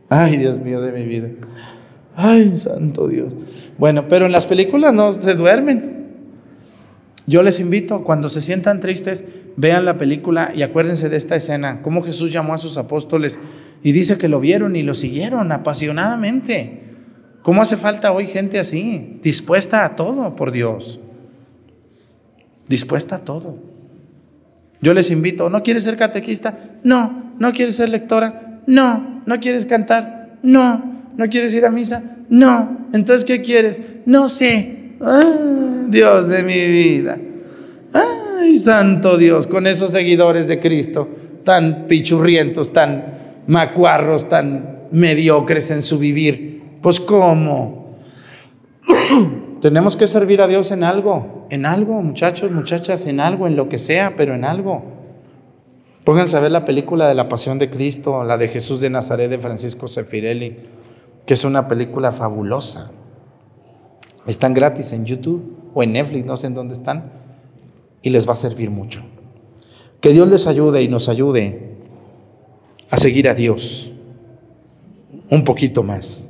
Ay, Dios mío de mi vida. Ay, santo Dios. Bueno, pero en las películas no se duermen. Yo les invito, cuando se sientan tristes, vean la película y acuérdense de esta escena, cómo Jesús llamó a sus apóstoles y dice que lo vieron y lo siguieron apasionadamente. ¿Cómo hace falta hoy gente así, dispuesta a todo por Dios? Dispuesta a todo. Yo les invito, ¿no quieres ser catequista? No. ¿No quieres ser lectora? No. ¿No quieres cantar? No. ¿No quieres ir a misa? No. Entonces, ¿qué quieres? No sé. Ah, Dios de mi vida. Ay, santo Dios, con esos seguidores de Cristo, tan pichurrientos, tan macuarros, tan mediocres en su vivir. Pues, ¿cómo? *clears throat* Tenemos que servir a Dios en algo, en algo, muchachos, muchachas, en algo, en lo que sea, pero en algo. Pónganse a ver la película de la Pasión de Cristo, la de Jesús de Nazaret de Francisco Sefirelli, que es una película fabulosa. Están gratis en YouTube o en Netflix, no sé en dónde están, y les va a servir mucho. Que Dios les ayude y nos ayude a seguir a Dios un poquito más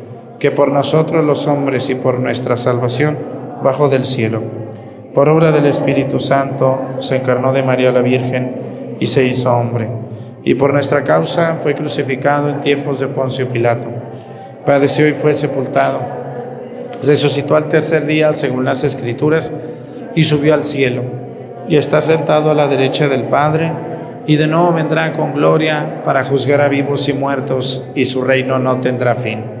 que por nosotros los hombres y por nuestra salvación bajó del cielo. Por obra del Espíritu Santo se encarnó de María la Virgen y se hizo hombre. Y por nuestra causa fue crucificado en tiempos de Poncio Pilato. Padeció y fue sepultado. Resucitó al tercer día según las Escrituras y subió al cielo. Y está sentado a la derecha del Padre y de nuevo vendrá con gloria para juzgar a vivos y muertos, y su reino no tendrá fin.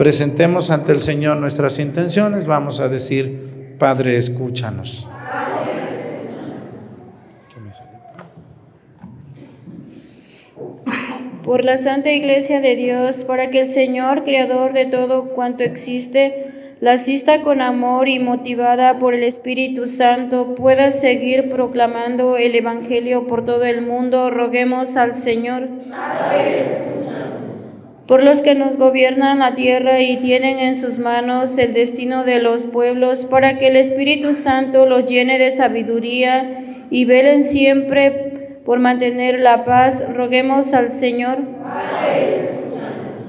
Presentemos ante el Señor nuestras intenciones. Vamos a decir, Padre, escúchanos. por la Santa Iglesia de Dios, para que el Señor, Creador de todo cuanto existe, la asista con amor y motivada por el Espíritu Santo, pueda seguir proclamando el Evangelio por todo el mundo. Roguemos al Señor. Por los que nos gobiernan la tierra y tienen en sus manos el destino de los pueblos, para que el Espíritu Santo los llene de sabiduría y velen siempre por mantener la paz, roguemos al Señor.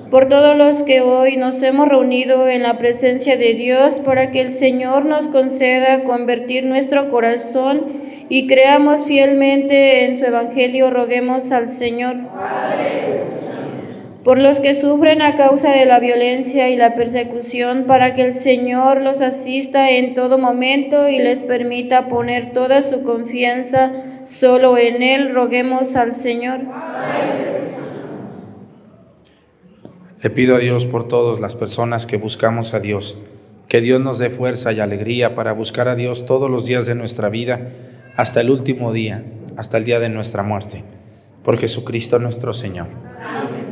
Por todos los que hoy nos hemos reunido en la presencia de Dios, para que el Señor nos conceda convertir nuestro corazón y creamos fielmente en su Evangelio, roguemos al Señor. Por los que sufren a causa de la violencia y la persecución, para que el Señor los asista en todo momento y les permita poner toda su confianza solo en Él, roguemos al Señor. Le pido a Dios por todas las personas que buscamos a Dios, que Dios nos dé fuerza y alegría para buscar a Dios todos los días de nuestra vida, hasta el último día, hasta el día de nuestra muerte, por Jesucristo nuestro Señor.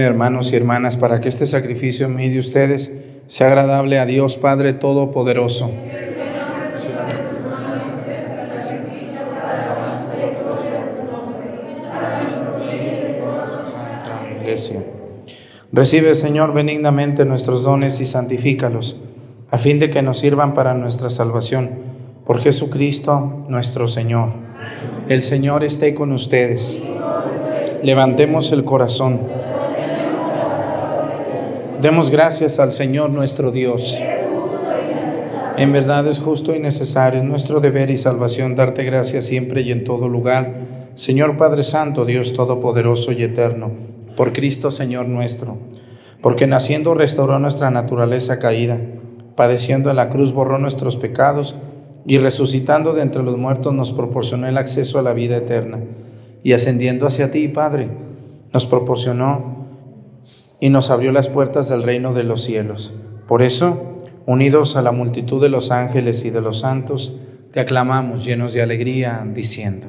Hermanos y hermanas para que este sacrificio en mí de ustedes sea agradable a Dios Padre Todopoderoso. Recibe, Señor, benignamente nuestros dones y santifícalos, a fin de que nos sirvan para nuestra salvación, Por Jesucristo nuestro Señor. El Señor esté con ustedes. Levantemos el corazón. Demos gracias al Señor nuestro Dios. En verdad es justo y necesario, es nuestro deber y salvación darte gracias siempre y en todo lugar. Señor Padre Santo, Dios Todopoderoso y Eterno, por Cristo Señor nuestro, porque naciendo restauró nuestra naturaleza caída, padeciendo en la cruz borró nuestros pecados y resucitando de entre los muertos nos proporcionó el acceso a la vida eterna. Y ascendiendo hacia ti, Padre, nos proporcionó y nos abrió las puertas del reino de los cielos. Por eso, unidos a la multitud de los ángeles y de los santos, te aclamamos llenos de alegría, diciendo.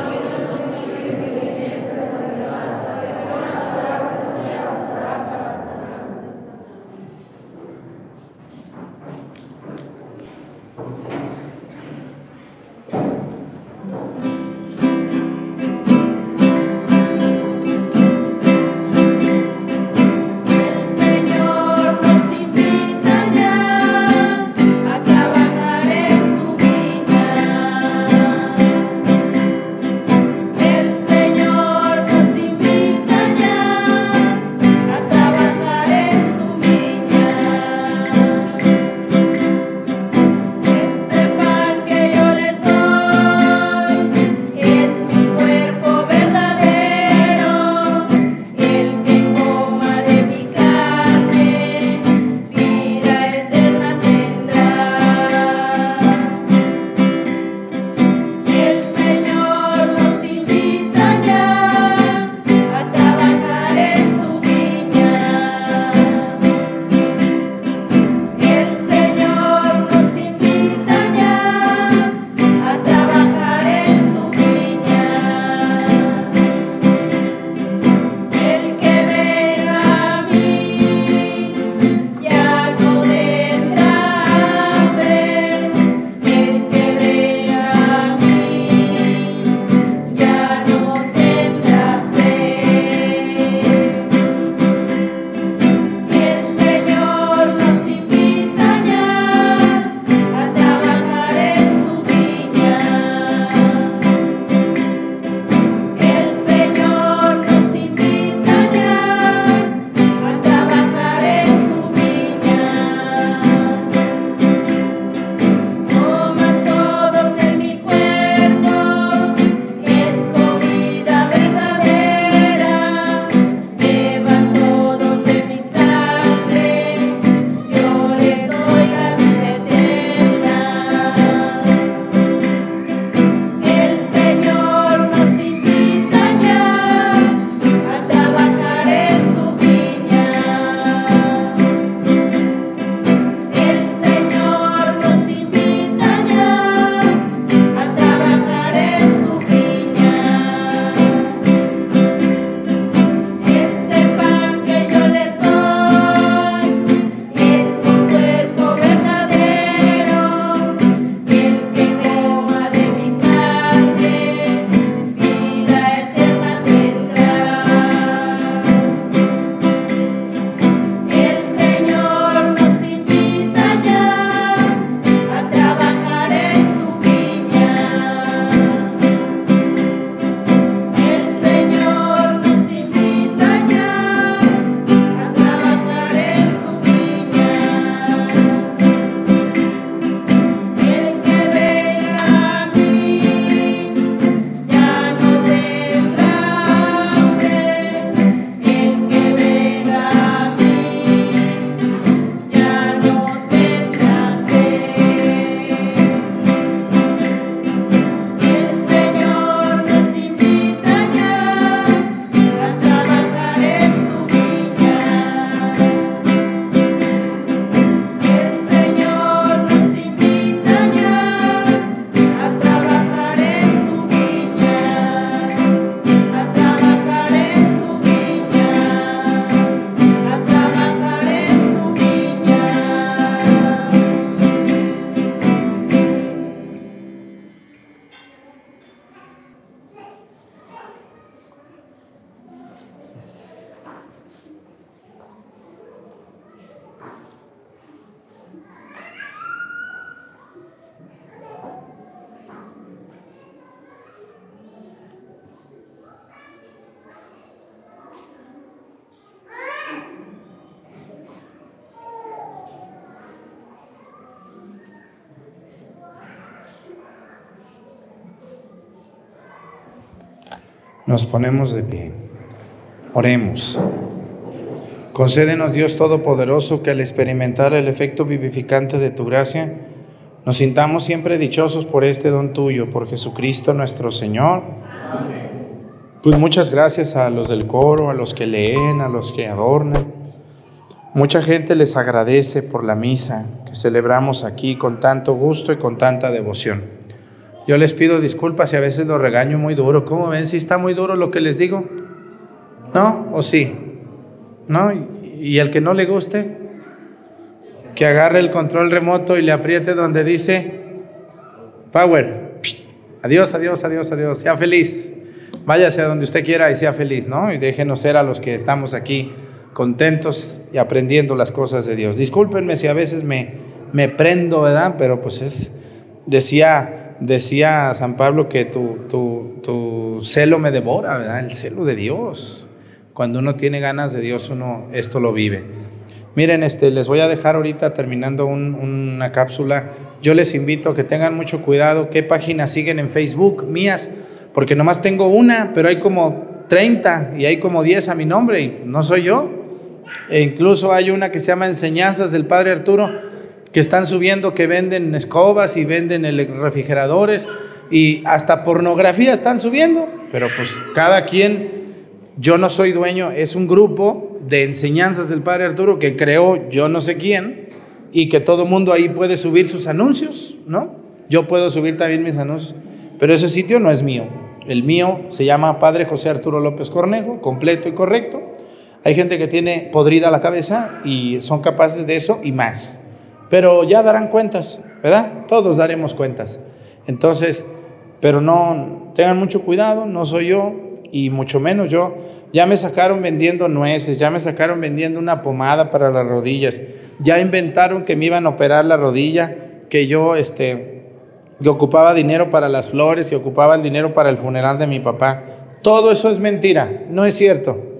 Nos ponemos de pie. Oremos. Concédenos, Dios Todopoderoso, que al experimentar el efecto vivificante de tu gracia, nos sintamos siempre dichosos por este don tuyo, por Jesucristo nuestro Señor. Pues muchas gracias a los del coro, a los que leen, a los que adornan. Mucha gente les agradece por la misa que celebramos aquí con tanto gusto y con tanta devoción. Yo les pido disculpas si a veces los regaño muy duro. ¿Cómo ven? Si está muy duro lo que les digo. ¿No? ¿O sí? ¿No? Y el que no le guste, que agarre el control remoto y le apriete donde dice Power. Adiós, adiós, adiós, adiós. Sea feliz. Váyase a donde usted quiera y sea feliz, ¿no? Y déjenos ser a los que estamos aquí contentos y aprendiendo las cosas de Dios. Discúlpenme si a veces me, me prendo, ¿verdad? Pero pues es, decía, decía San Pablo que tu, tu, tu celo me devora, ¿verdad? El celo de Dios. Cuando uno tiene ganas de Dios, uno esto lo vive. Miren, este, les voy a dejar ahorita terminando un- una cápsula. Yo les invito a que tengan mucho cuidado qué páginas siguen en Facebook mías, porque nomás tengo una, pero hay como 30 y hay como 10 a mi nombre no soy yo. E incluso hay una que se llama Enseñanzas del Padre Arturo, que están subiendo que venden escobas y venden refrigeradores y hasta pornografía están subiendo, pero pues cada quien yo no soy dueño, es un grupo de enseñanzas del Padre Arturo que creó yo no sé quién y que todo mundo ahí puede subir sus anuncios, ¿no? Yo puedo subir también mis anuncios, pero ese sitio no es mío. El mío se llama Padre José Arturo López Cornejo, completo y correcto. Hay gente que tiene podrida la cabeza y son capaces de eso y más. Pero ya darán cuentas, ¿verdad? Todos daremos cuentas. Entonces, pero no, tengan mucho cuidado, no soy yo y mucho menos yo. Ya me sacaron vendiendo nueces, ya me sacaron vendiendo una pomada para las rodillas, ya inventaron que me iban a operar la rodilla, que yo, este, que ocupaba dinero para las flores, que ocupaba el dinero para el funeral de mi papá. Todo eso es mentira, no es cierto.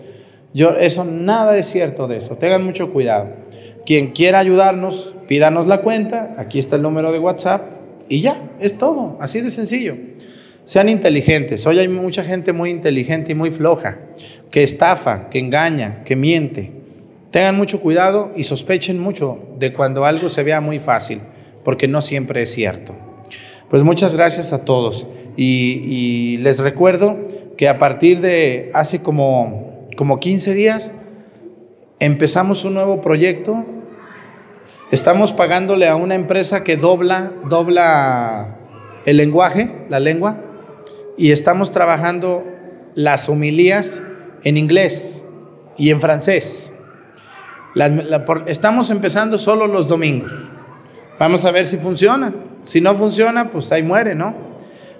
Yo, eso, nada es cierto de eso. Tengan mucho cuidado. Quien quiera ayudarnos, pídanos la cuenta. Aquí está el número de WhatsApp. Y ya, es todo. Así de sencillo. Sean inteligentes. Hoy hay mucha gente muy inteligente y muy floja, que estafa, que engaña, que miente. Tengan mucho cuidado y sospechen mucho de cuando algo se vea muy fácil, porque no siempre es cierto. Pues muchas gracias a todos. Y, y les recuerdo que a partir de hace como, como 15 días empezamos un nuevo proyecto. Estamos pagándole a una empresa que dobla, dobla el lenguaje, la lengua, y estamos trabajando las homilías en inglés y en francés. Estamos empezando solo los domingos. Vamos a ver si funciona. Si no funciona, pues ahí muere, ¿no?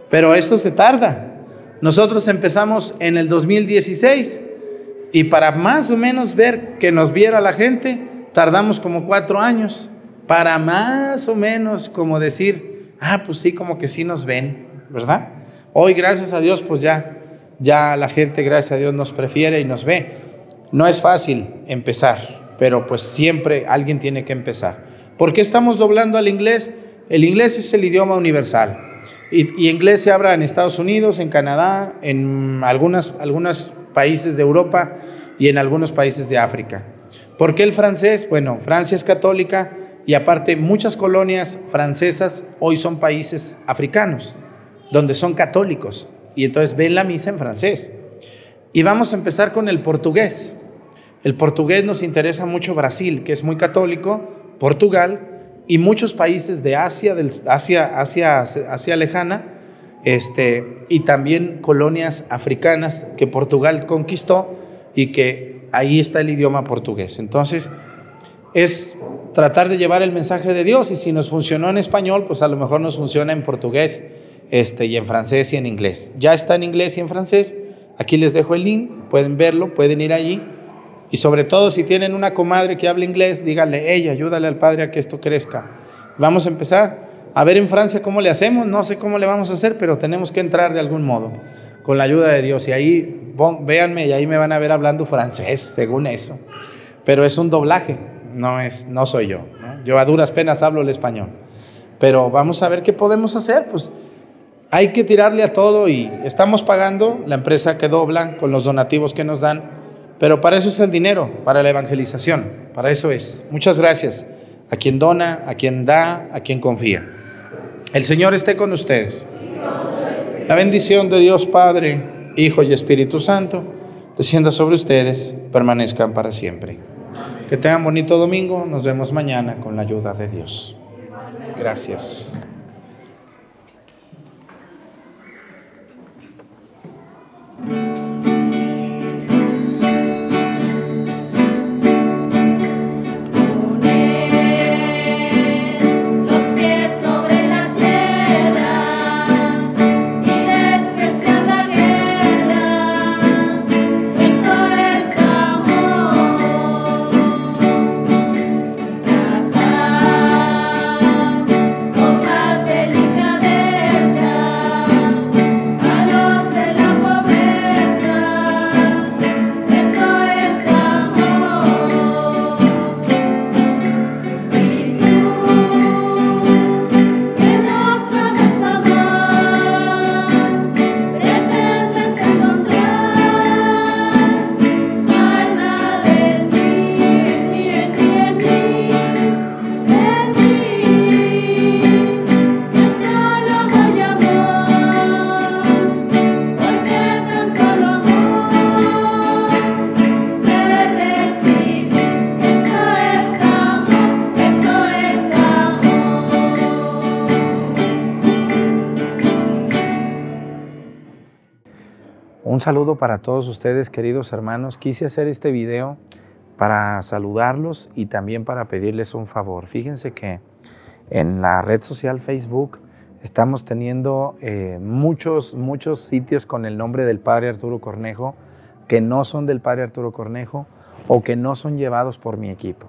Pero esto se tarda. Nosotros empezamos en el 2016 y para más o menos ver que nos viera la gente, tardamos como cuatro años. Para más o menos como decir, ah, pues sí, como que sí nos ven, ¿verdad? Hoy, gracias a Dios, pues ya, ya la gente, gracias a Dios, nos prefiere y nos ve. No es fácil empezar, pero pues siempre alguien tiene que empezar. ¿Por qué estamos doblando al inglés? El inglés es el idioma universal. Y, y inglés se habla en Estados Unidos, en Canadá, en algunas, algunos países de Europa y en algunos países de África. ¿Por qué el francés? Bueno, Francia es católica y aparte muchas colonias francesas hoy son países africanos, donde son católicos. Y entonces ven la misa en francés. Y vamos a empezar con el portugués. El portugués nos interesa mucho Brasil, que es muy católico, Portugal y muchos países de Asia, del, Asia, Asia, Asia lejana, este, y también colonias africanas que Portugal conquistó y que ahí está el idioma portugués. Entonces, es tratar de llevar el mensaje de Dios y si nos funcionó en español, pues a lo mejor nos funciona en portugués este, y en francés y en inglés. Ya está en inglés y en francés. Aquí les dejo el link, pueden verlo, pueden ir allí. Y sobre todo si tienen una comadre que habla inglés, díganle, ella, ayúdale al padre a que esto crezca. Vamos a empezar a ver en Francia cómo le hacemos, no sé cómo le vamos a hacer, pero tenemos que entrar de algún modo, con la ayuda de Dios. Y ahí, pon- véanme, y ahí me van a ver hablando francés, según eso. Pero es un doblaje, no, es, no soy yo. Yo a duras penas hablo el español. Pero vamos a ver qué podemos hacer, pues hay que tirarle a todo y estamos pagando la empresa que dobla con los donativos que nos dan, pero para eso es el dinero, para la evangelización, para eso es. Muchas gracias a quien dona, a quien da, a quien confía. El Señor esté con ustedes. La bendición de Dios Padre, Hijo y Espíritu Santo, descienda sobre ustedes, permanezcan para siempre. Que tengan bonito domingo, nos vemos mañana con la ayuda de Dios. Gracias. Los Saludo para todos ustedes, queridos hermanos. Quise hacer este video para saludarlos y también para pedirles un favor. Fíjense que en la red social Facebook estamos teniendo eh, muchos, muchos sitios con el nombre del Padre Arturo Cornejo que no son del Padre Arturo Cornejo o que no son llevados por mi equipo.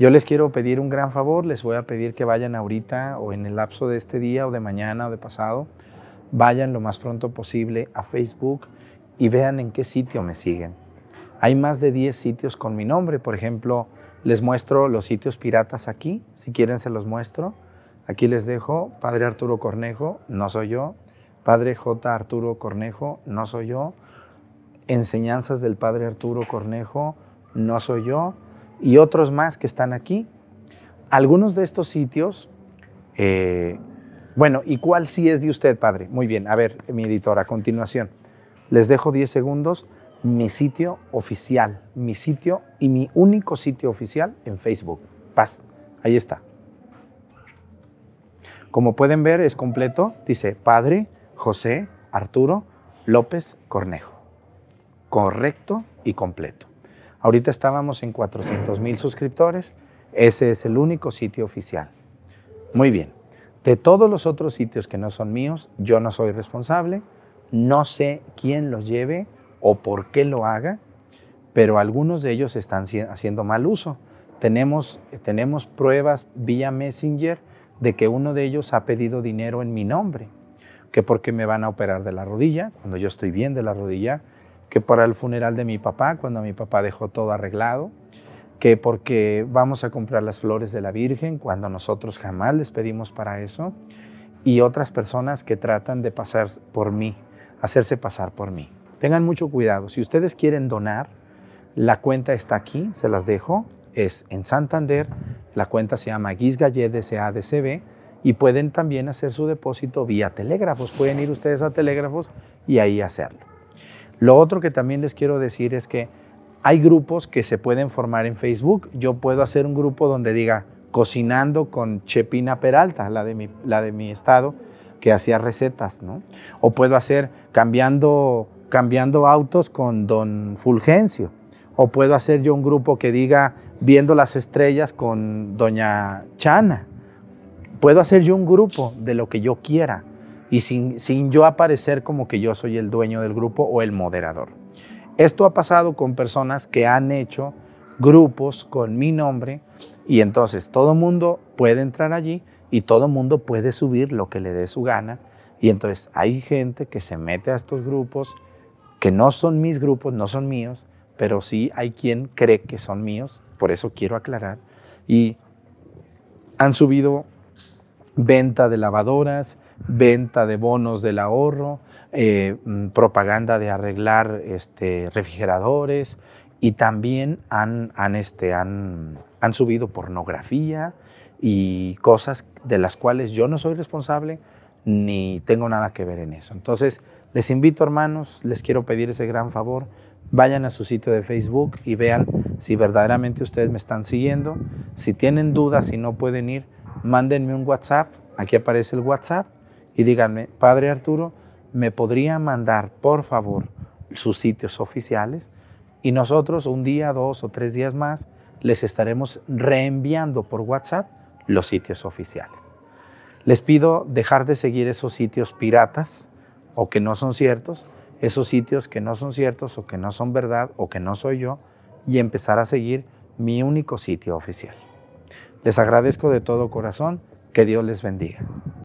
Yo les quiero pedir un gran favor, les voy a pedir que vayan ahorita o en el lapso de este día o de mañana o de pasado, vayan lo más pronto posible a Facebook y vean en qué sitio me siguen. Hay más de 10 sitios con mi nombre, por ejemplo, les muestro los sitios piratas aquí, si quieren se los muestro. Aquí les dejo Padre Arturo Cornejo, no soy yo. Padre J. Arturo Cornejo, no soy yo. Enseñanzas del Padre Arturo Cornejo, no soy yo. Y otros más que están aquí. Algunos de estos sitios, eh, bueno, ¿y cuál sí es de usted, Padre? Muy bien, a ver, mi editor, a continuación. Les dejo 10 segundos mi sitio oficial, mi sitio y mi único sitio oficial en Facebook. Paz, ahí está. Como pueden ver, es completo. Dice Padre José Arturo López Cornejo. Correcto y completo. Ahorita estábamos en 400 mil suscriptores. Ese es el único sitio oficial. Muy bien. De todos los otros sitios que no son míos, yo no soy responsable. No sé quién los lleve o por qué lo haga, pero algunos de ellos están haci- haciendo mal uso. Tenemos, tenemos pruebas vía Messenger de que uno de ellos ha pedido dinero en mi nombre, que porque me van a operar de la rodilla, cuando yo estoy bien de la rodilla, que para el funeral de mi papá, cuando mi papá dejó todo arreglado, que porque vamos a comprar las flores de la Virgen, cuando nosotros jamás les pedimos para eso, y otras personas que tratan de pasar por mí, hacerse pasar por mí. Tengan mucho cuidado. Si ustedes quieren donar, la cuenta está aquí, se las dejo. Es en Santander, la cuenta se llama Guis Gallet SADCB y pueden también hacer su depósito vía telégrafos. Pueden ir ustedes a telégrafos y ahí hacerlo. Lo otro que también les quiero decir es que hay grupos que se pueden formar en Facebook. Yo puedo hacer un grupo donde diga cocinando con Chepina Peralta, la de mi, la de mi estado, que hacía recetas, ¿no? O puedo hacer cambiando, cambiando autos con Don Fulgencio. O puedo hacer yo un grupo que diga viendo las estrellas con Doña Chana. Puedo hacer yo un grupo de lo que yo quiera y sin, sin yo aparecer como que yo soy el dueño del grupo o el moderador. Esto ha pasado con personas que han hecho grupos con mi nombre y entonces todo mundo puede entrar allí y todo mundo puede subir lo que le dé su gana. Y entonces hay gente que se mete a estos grupos que no son mis grupos, no son míos, pero sí hay quien cree que son míos, por eso quiero aclarar. Y han subido venta de lavadoras, venta de bonos del ahorro, eh, mm, propaganda de arreglar este, refrigeradores y también han, han, este, han, han subido pornografía y cosas de las cuales yo no soy responsable ni tengo nada que ver en eso. Entonces, les invito hermanos, les quiero pedir ese gran favor, vayan a su sitio de Facebook y vean si verdaderamente ustedes me están siguiendo. Si tienen dudas, si no pueden ir, mándenme un WhatsApp, aquí aparece el WhatsApp, y díganme, Padre Arturo, ¿me podría mandar, por favor, sus sitios oficiales? Y nosotros un día, dos o tres días más, les estaremos reenviando por WhatsApp los sitios oficiales. Les pido dejar de seguir esos sitios piratas o que no son ciertos, esos sitios que no son ciertos o que no son verdad o que no soy yo y empezar a seguir mi único sitio oficial. Les agradezco de todo corazón, que Dios les bendiga.